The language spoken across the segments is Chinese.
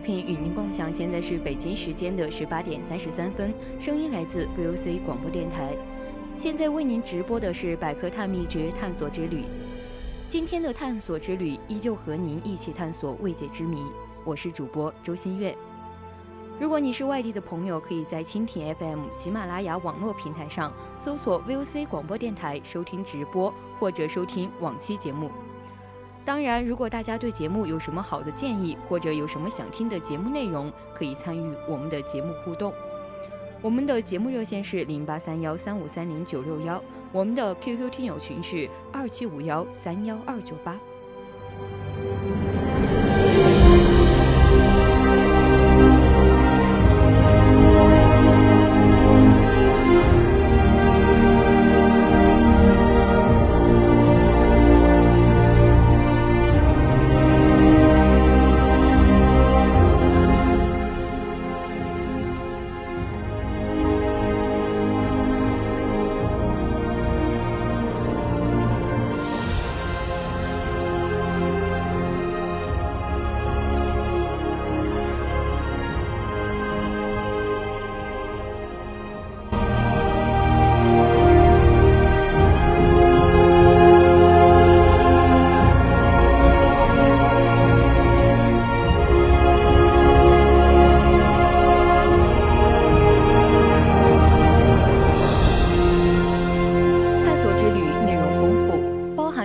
频与您共享现在是北京时间的十八点三十三分，声音来自 VOC 广播电台。现在为您直播的是《百科探秘之探索之旅》。今天的探索之旅依旧和您一起探索未解之谜。我是主播周新月。如果你是外地的朋友，可以在蜻蜓 FM、喜马拉雅网络平台上搜索 VOC 广播电台收听直播或者收听往期节目。当然，如果大家对节目有什么好的建议，或者有什么想听的节目内容，可以参与我们的节目互动。我们的节目热线是零八三幺三五三零九六幺，我们的 QQ 听友群是二七五幺三幺二九八。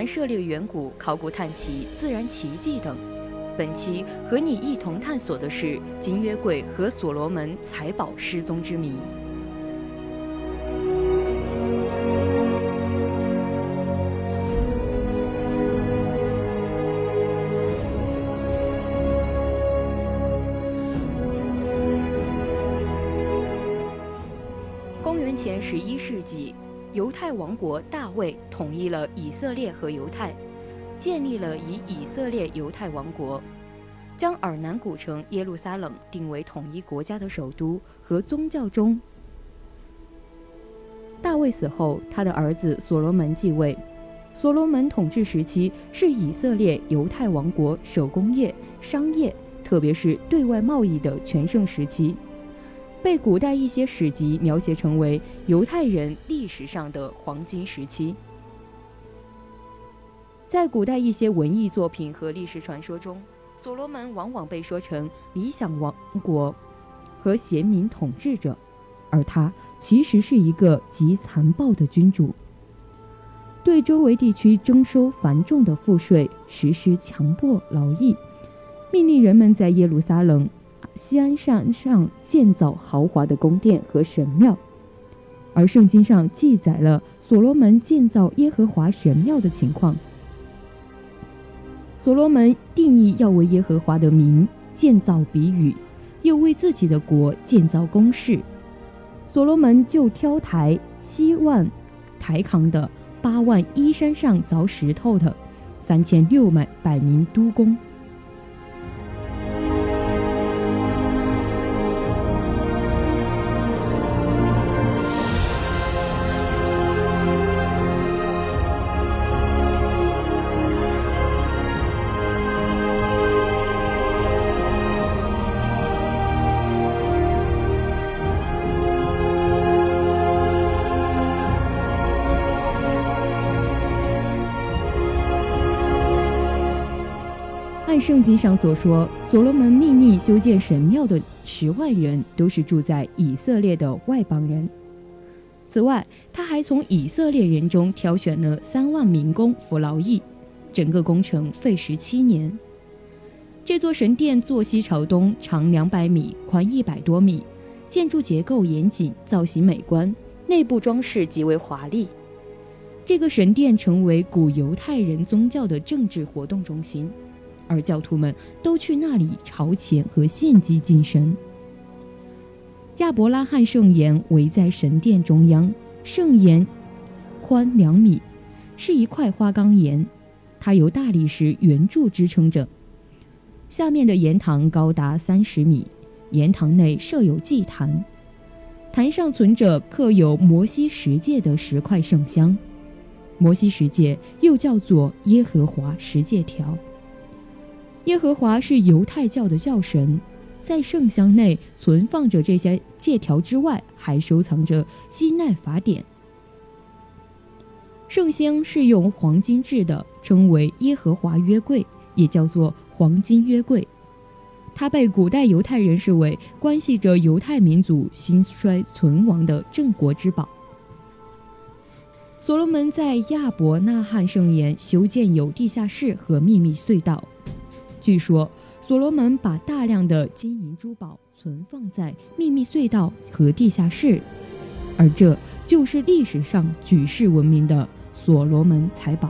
涉猎远古考古探奇、自然奇迹等。本期和你一同探索的是金约柜和所罗门财宝失踪之谜。公元前十一世纪，犹太王国大卫统一了以色列和犹太。建立了以以色列犹太王国，将尔南古城耶路撒冷定为统一国家的首都和宗教中。大卫死后，他的儿子所罗门继位。所罗门统治时期是以色列犹太王国手工业、商业，特别是对外贸易的全盛时期，被古代一些史籍描写成为犹太人历史上的黄金时期。在古代一些文艺作品和历史传说中，所罗门往往被说成理想王国和贤明统治者，而他其实是一个极残暴的君主，对周围地区征收繁重的赋税，实施强迫劳役，命令人们在耶路撒冷西安山上建造豪华的宫殿和神庙，而圣经上记载了所罗门建造耶和华神庙的情况。所罗门定义要为耶和华的名建造比语，又为自己的国建造宫室。所罗门就挑抬七万抬扛的、八万依山上凿石头的、三千六百百名督工。圣经上所说，所罗门秘密修建神庙的十万人都是住在以色列的外邦人。此外，他还从以色列人中挑选了三万民工服劳役，整个工程费时七年。这座神殿坐西朝东，长两百米，宽一百多米，建筑结构严谨，造型美观，内部装饰极为华丽。这个神殿成为古犹太人宗教的政治活动中心，而教徒们都去那里朝前和献祭敬神。亚伯拉罕圣岩围在神殿中央，圣岩宽两米，是一块花岗岩，它由大理石圆柱支撑着。下面的岩堂高达三十米，岩堂内设有祭坛，坛上存着刻有摩西十诫的十块圣香。摩西十诫又叫做耶和华十诫条。耶和华是犹太教的教神，在圣箱内存放着这些借条之外，还收藏着西奈法典。圣香是用黄金制的，称为耶和华约柜，也叫做。黄金约柜，它被古代犹太人视为关系着犹太民族兴衰存亡的镇国之宝。所罗门在亚伯纳罕圣岩修建有地下室和秘密隧道。据说，所罗门把大量的金银珠宝存放在秘密隧道和地下室，而这就是历史上举世闻名的所罗门财宝。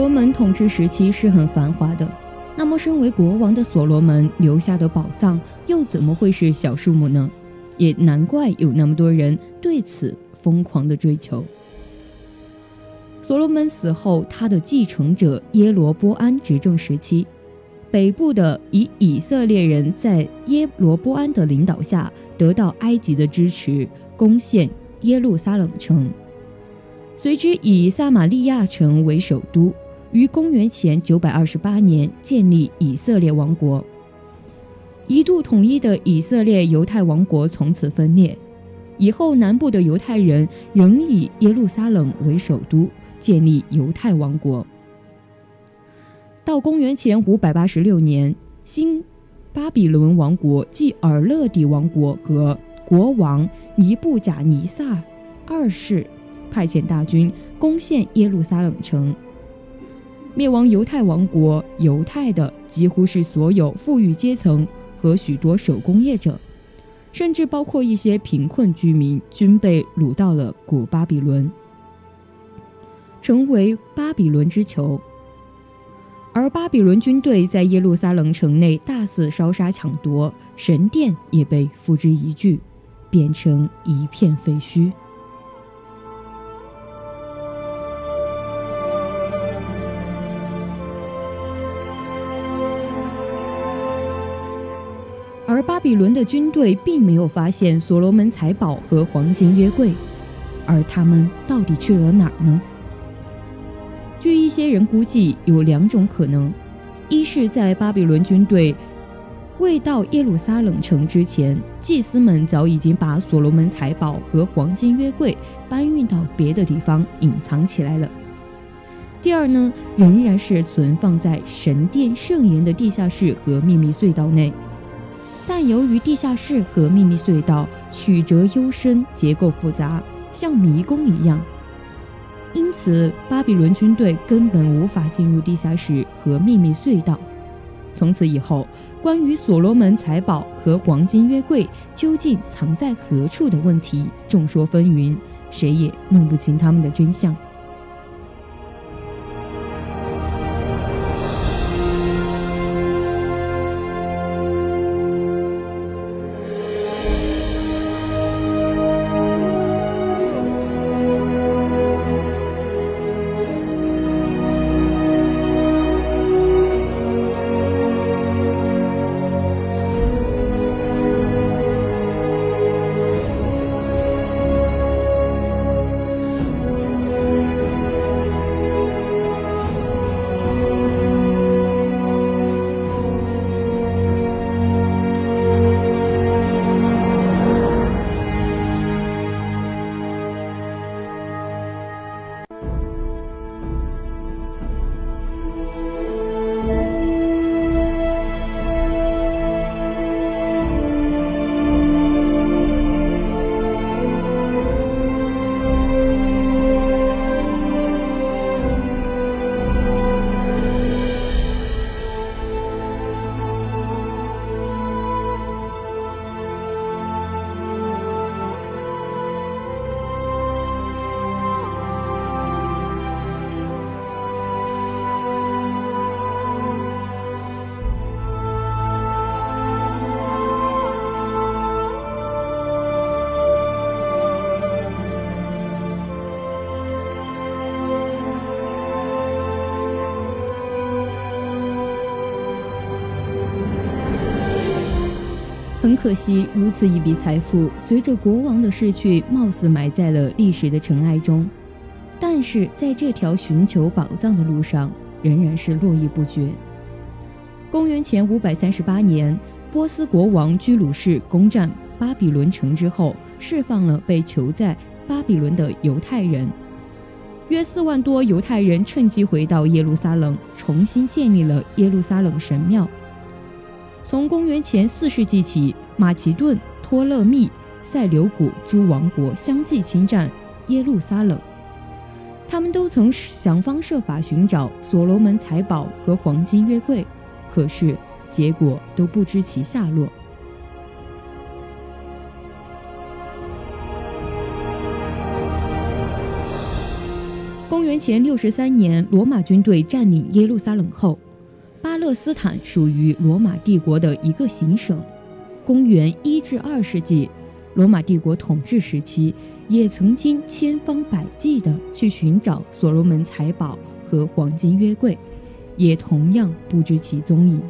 罗门统治时期是很繁华的，那么身为国王的所罗门留下的宝藏又怎么会是小数目呢？也难怪有那么多人对此疯狂的追求。所罗门死后，他的继承者耶罗波安执政时期，北部的以以色列人在耶罗波安的领导下得到埃及的支持，攻陷耶路撒冷城。随之以撒玛利亚城为首都，于公元前九百二十八年建立以色列王国。一度统一的以色列犹太王国从此分裂。以后，南部的犹太人仍以耶路撒冷为首都，建立犹太王国。到公元前五百八十六年，新巴比伦王国即尔勒底王国和国王尼布甲尼撒二世。派遣大军攻陷耶路撒冷城，灭亡犹太王国。犹太的几乎是所有富裕阶层和许多手工业者，甚至包括一些贫困居民，均被掳到了古巴比伦，成为巴比伦之囚。而巴比伦军队在耶路撒冷城内大肆烧杀抢夺，神殿也被付之一炬，变成一片废墟。比伦的军队并没有发现所罗门财宝和黄金约柜，而他们到底去了哪儿呢？据一些人估计，有两种可能：一是，在巴比伦军队未到耶路撒冷城之前，祭司们早已经把所罗门财宝和黄金约柜搬运到别的地方隐藏起来了；第二呢，仍然是存放在神殿圣岩的地下室和秘密隧道内。但由于地下室和秘密隧道曲折幽深、结构复杂，像迷宫一样，因此巴比伦军队根本无法进入地下室和秘密隧道。从此以后，关于所罗门财宝和黄金约柜究竟藏在何处的问题众说纷纭，谁也弄不清他们的真相。很可惜，如此一笔财富，随着国王的逝去，貌似埋在了历史的尘埃中。但是，在这条寻求宝藏的路上，仍然是络绎不绝。公元前五百三十八年，波斯国王居鲁士攻占巴比伦城之后，释放了被囚在巴比伦的犹太人。约四万多犹太人趁机回到耶路撒冷，重新建立了耶路撒冷神庙。从公元前四世纪起，马其顿、托勒密、塞琉古诸王国相继侵占耶路撒冷，他们都曾想方设法寻找所罗门财宝和黄金约柜，可是结果都不知其下落。公元前六十三年，罗马军队占领耶路撒冷后。巴勒斯坦属于罗马帝国的一个行省。公元一至二世纪，罗马帝国统治时期，也曾经千方百计地去寻找所罗门财宝和黄金约柜，也同样不知其踪影。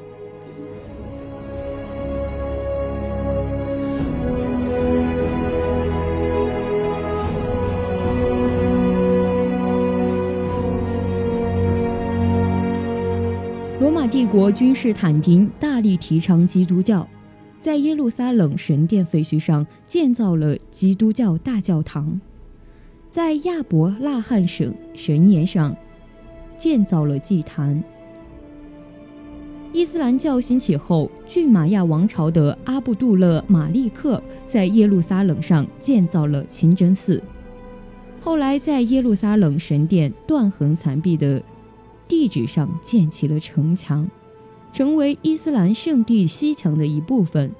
国君士坦丁大力提倡基督教，在耶路撒冷神殿废墟上建造了基督教大教堂，在亚伯拉罕省神岩上建造了祭坛。伊斯兰教兴起后，郡马亚王朝的阿布杜勒马利克在耶路撒冷上建造了清真寺，后来在耶路撒冷神殿断垣残壁的。地址上建起了城墙，成为伊斯兰圣地西墙的一部分，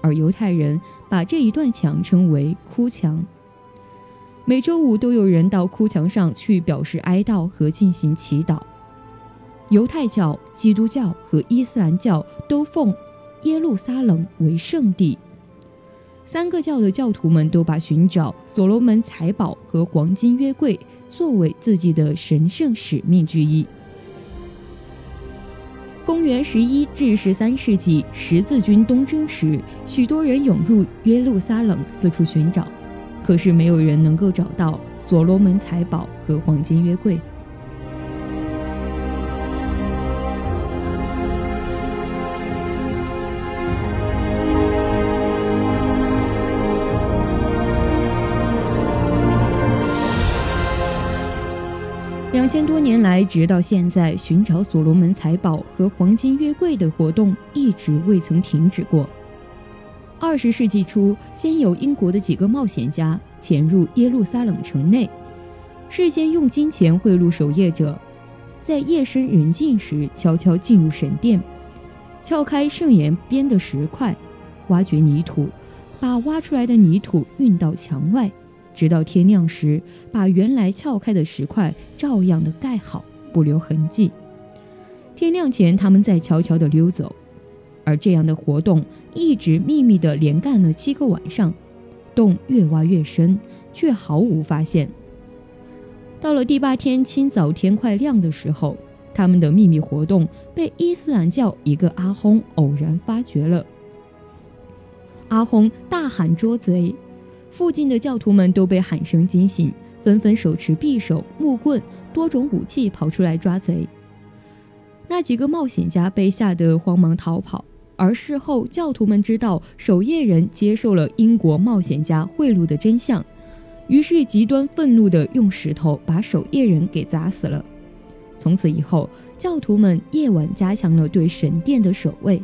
而犹太人把这一段墙称为哭墙。每周五都有人到哭墙上去表示哀悼和进行祈祷。犹太教、基督教和伊斯兰教都奉耶路撒冷为圣地，三个教的教徒们都把寻找所罗门财宝和黄金约柜作为自己的神圣使命之一。公元十一至十三世纪，十字军东征时，许多人涌入耶路撒冷四处寻找，可是没有人能够找到所罗门财宝和黄金约柜。多年来，直到现在，寻找所罗门财宝和黄金约柜的活动一直未曾停止过。二十世纪初，先有英国的几个冒险家潜入耶路撒冷城内，事先用金钱贿赂守夜者，在夜深人静时悄悄进入神殿，撬开圣岩边的石块，挖掘泥土，把挖出来的泥土运到墙外。直到天亮时，把原来撬开的石块照样的盖好，不留痕迹。天亮前，他们再悄悄地溜走。而这样的活动一直秘密地连干了七个晚上，洞越挖越深，却毫无发现。到了第八天清早，天快亮的时候，他们的秘密活动被伊斯兰教一个阿訇偶然发觉了。阿訇大喊：“捉贼！”附近的教徒们都被喊声惊醒，纷纷手持匕首、木棍、多种武器跑出来抓贼。那几个冒险家被吓得慌忙逃跑，而事后教徒们知道守夜人接受了英国冒险家贿赂的真相，于是极端愤怒地用石头把守夜人给砸死了。从此以后，教徒们夜晚加强了对神殿的守卫。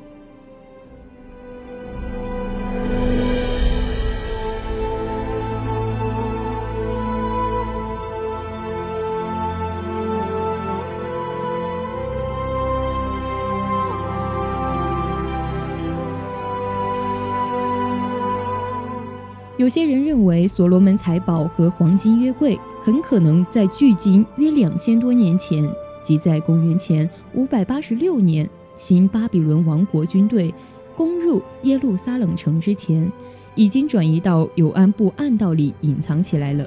有些人认为，所罗门财宝和黄金约柜很可能在距今约两千多年前，即在公元前五百八十六年，新巴比伦王国军队攻入耶路撒冷城之前，已经转移到尤安布暗道里隐藏起来了。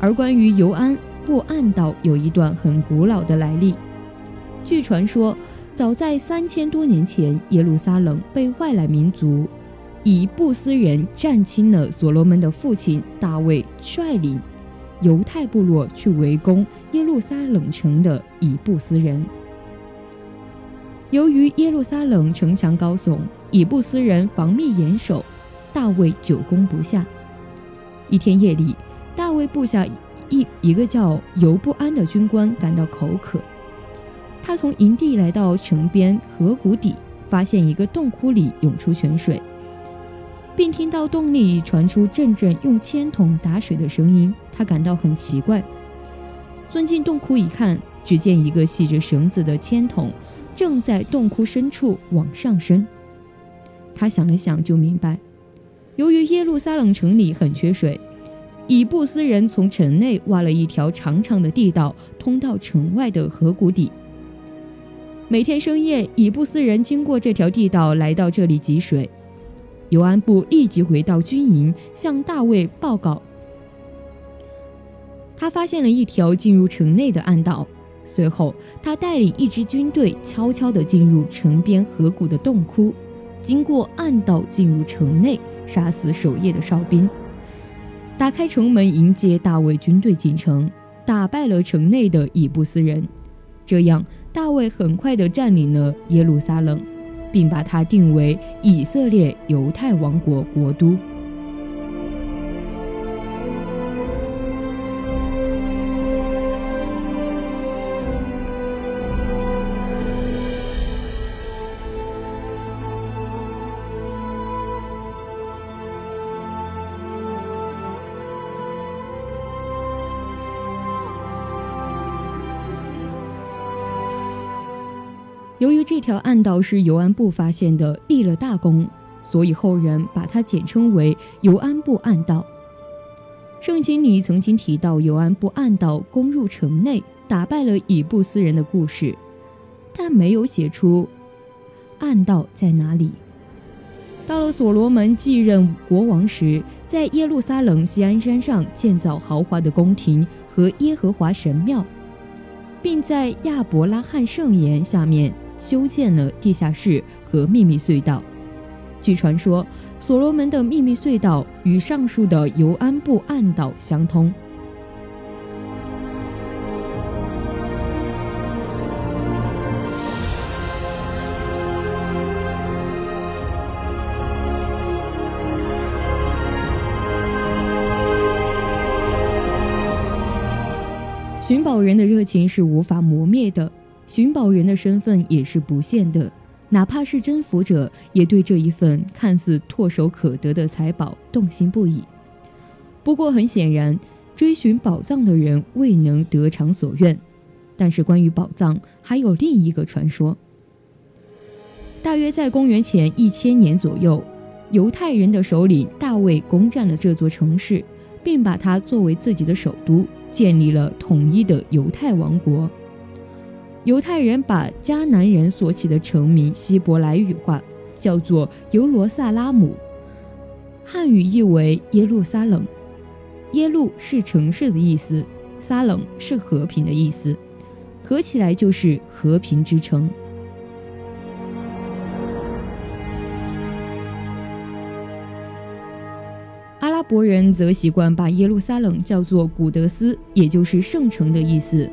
而关于尤安布暗道有一段很古老的来历，据传说，早在三千多年前，耶路撒冷被外来民族以布斯人占侵了。所罗门的父亲大卫率领犹太部落去围攻耶路撒冷城的以布斯人。由于耶路撒冷城墙高耸，以布斯人防密严守，大卫久攻不下。一天夜里，大卫部下一一个叫尤不安的军官感到口渴。他从营地来到城边河谷底，发现一个洞窟里涌出泉水，并听到洞里传出阵阵用铅筒打水的声音。他感到很奇怪，钻进洞窟一看，只见一个系着绳子的铅筒正在洞窟深处往上升。他想了想，就明白，由于耶路撒冷城里很缺水，以布斯人从城内挖了一条长长的地道，通到城外的河谷底。每天深夜，以布斯人经过这条地道来到这里汲水。尤安布立即回到军营，向大卫报告。他发现了一条进入城内的暗道。随后，他带领一支军队悄悄地进入城边河谷的洞窟，经过暗道进入城内，杀死守夜的哨兵，打开城门迎接大卫军队进城，打败了城内的以布斯人。这样。大卫很快地占领了耶路撒冷，并把它定为以色列犹太王国国都。由于这条暗道是尤安布发现的，立了大功，所以后人把它简称为尤安布暗道。圣经里曾经提到尤安布暗道攻入城内，打败了以布斯人的故事，但没有写出暗道在哪里。到了所罗门继任国王时，在耶路撒冷西安山上建造豪华的宫廷和耶和华神庙，并在亚伯拉罕圣岩下面。修建了地下室和秘密隧道。据传说，所罗门的秘密隧道与上述的尤安布暗道相通。寻宝人的热情是无法磨灭的。寻宝人的身份也是不限的，哪怕是征服者，也对这一份看似唾手可得的财宝动心不已。不过，很显然，追寻宝藏的人未能得偿所愿。但是，关于宝藏，还有另一个传说。大约在公元前一千年左右，犹太人的首领大卫攻占了这座城市，并把它作为自己的首都，建立了统一的犹太王国。犹太人把迦南人所起的城名希伯来语化，叫做尤罗萨拉姆，汉语意为耶路撒冷。耶路是城市的意思，撒冷是和平的意思，合起来就是和平之城。阿拉伯人则习惯把耶路撒冷叫做古德斯，也就是圣城的意思。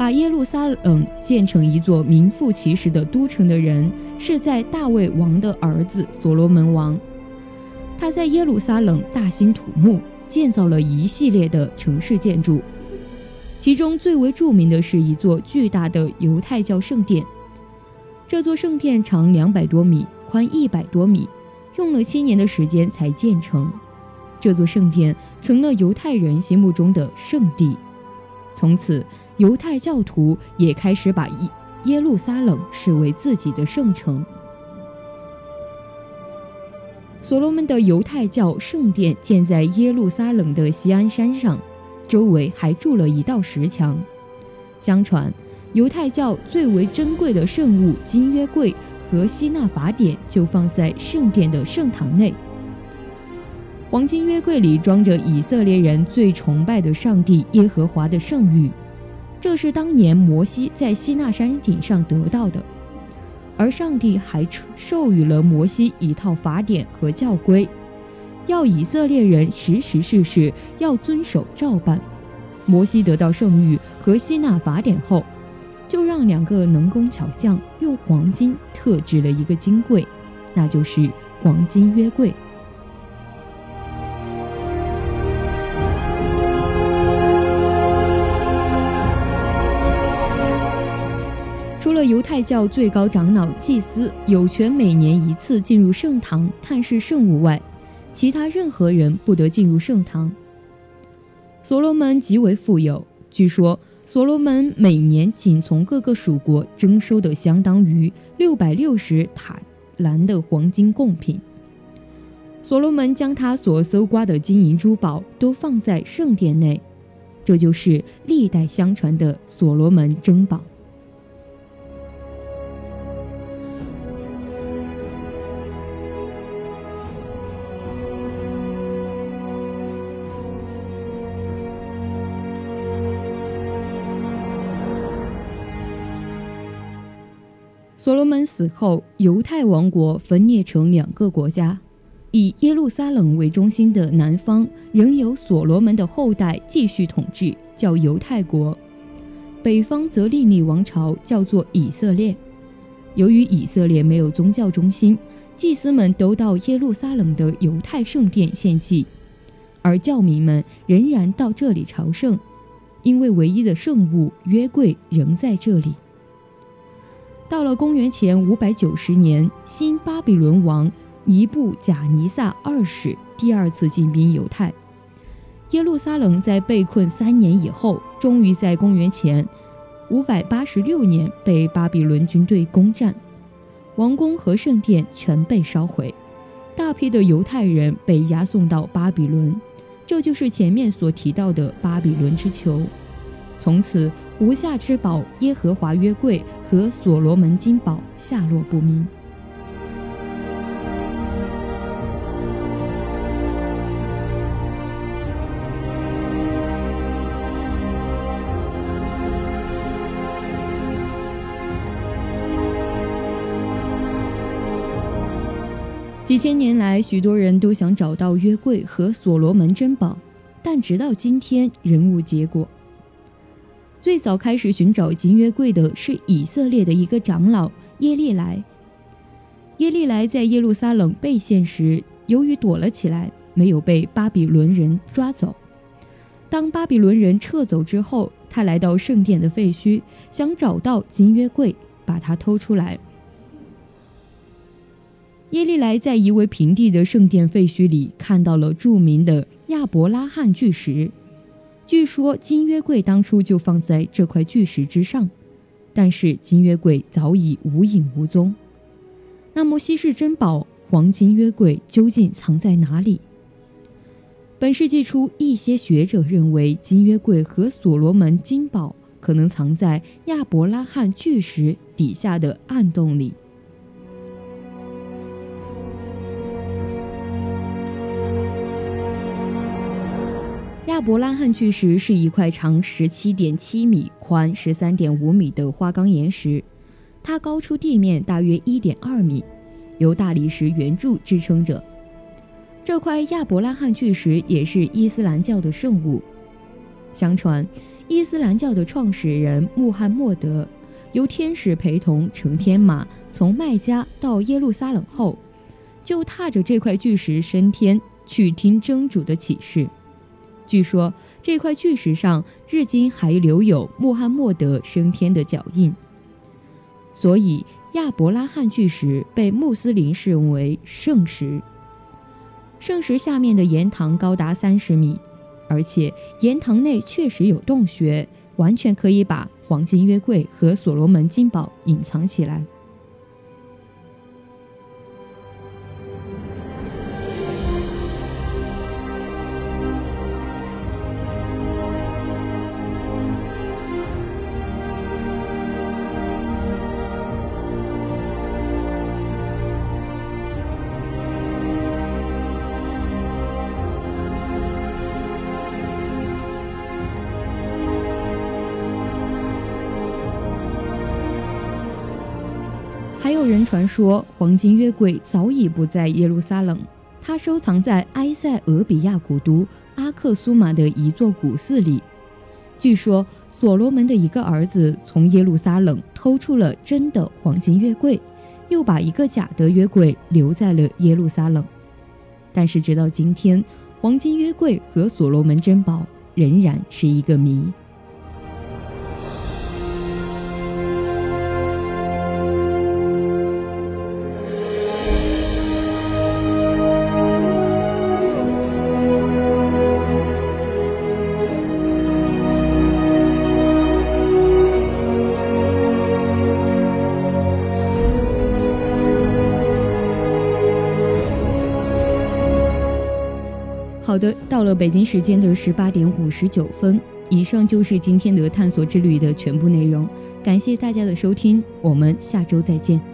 把耶路撒冷建成一座名副其实的都城的人，是在大卫王的儿子所罗门王。他在耶路撒冷大兴土木，建造了一系列的城市建筑，其中最为著名的是一座巨大的犹太教圣殿。这座圣殿长两百多米，宽一百多米，用了七年的时间才建成。这座圣殿成了犹太人心目中的圣地，从此。犹太教徒也开始把耶路撒冷视为自己的圣城。所罗门的犹太教圣殿建在耶路撒冷的锡安山上，周围还筑了一道石墙。相传，犹太教最为珍贵的圣物金约柜和希腊法典就放在圣殿的圣堂内。黄金约柜里装着以色列人最崇拜的上帝耶和华的圣谕。这是当年摩西在西纳山顶上得到的。而上帝还授予了摩西一套法典和教规，要以色列人时时事事要遵守照办。摩西得到圣谕和吸纳法典后，就让两个能工巧匠用黄金特制了一个金柜，那就是黄金约柜。犹太教最高长老祭司有权每年一次进入圣堂探视圣物外，其他任何人不得进入圣堂。所罗门极为富有，据说所罗门每年仅从各个属国征收的相当于六百六十塔兰的黄金贡品。所罗门将他所搜刮的金银珠宝都放在圣殿内，这就是历代相传的所罗门珍宝。所罗门死后，犹太王国分裂成两个国家，以耶路撒冷为中心的南方仍由所罗门的后代继续统治，叫犹太国；北方则另立王朝，叫做以色列。由于以色列没有宗教中心，祭司们都到耶路撒冷的犹太圣殿献祭，而教民们仍然到这里朝圣，因为唯一的圣物约柜仍在这里。到了公元前五百九十年，新巴比伦王尼布贾尼撒二世第二次进兵犹太，耶路撒冷在被困三年以后，终于在公元前五百八十六年被巴比伦军队攻占，王宫和圣殿全被烧毁，大批的犹太人被押送到巴比伦，这就是前面所提到的巴比伦之囚。从此，无价之宝耶和华约柜和所罗门金宝下落不明。几千年来，许多人都想找到约柜和所罗门珍宝，但直到今天仍无结果。最早开始寻找金约柜的是以色列的一个长老耶利来。耶利来在耶路撒冷被陷时，由于躲了起来，没有被巴比伦人抓走。当巴比伦人撤走之后，他来到圣殿的废墟，想找到金约柜，把它偷出来。耶利来在夷为平地的圣殿废墟里看到了著名的亚伯拉罕巨石。据说金约柜当初就放在这块巨石之上，但是金约柜早已无影无踪。那么稀世珍宝黄金约柜究竟藏在哪里？本世纪初，一些学者认为金约柜和所罗门金宝可能藏在亚伯拉罕巨石底下的暗洞里。亚伯拉罕巨石是一块长十七点七米、宽十三点五米的花岗岩石，它高出地面大约一点二米，由大理石圆柱支撑着。这块亚伯拉罕巨石也是伊斯兰教的圣物。相传，伊斯兰教的创始人穆罕默德由天使陪同乘天马从麦加到耶路撒冷后，就踏着这块巨石升天，去听真主的启示。据说这块巨石上至今还留有穆罕默德升天的脚印，所以亚伯拉罕巨石被穆斯林视为圣石。圣石下面的岩塘高达三十米，而且岩塘内确实有洞穴，完全可以把黄金约柜和所罗门金宝隐藏起来。人传说，黄金约柜早已不在耶路撒冷，它收藏在埃塞俄比亚古都阿克苏马的一座古寺里。据说，所罗门的一个儿子从耶路撒冷偷出了真的黄金约柜，又把一个假的约柜留在了耶路撒冷。但是，直到今天，黄金约柜和所罗门珍宝仍然是一个谜。北京时间的十八点五十九分，以上就是今天的探索之旅的全部内容。感谢大家的收听，我们下周再见。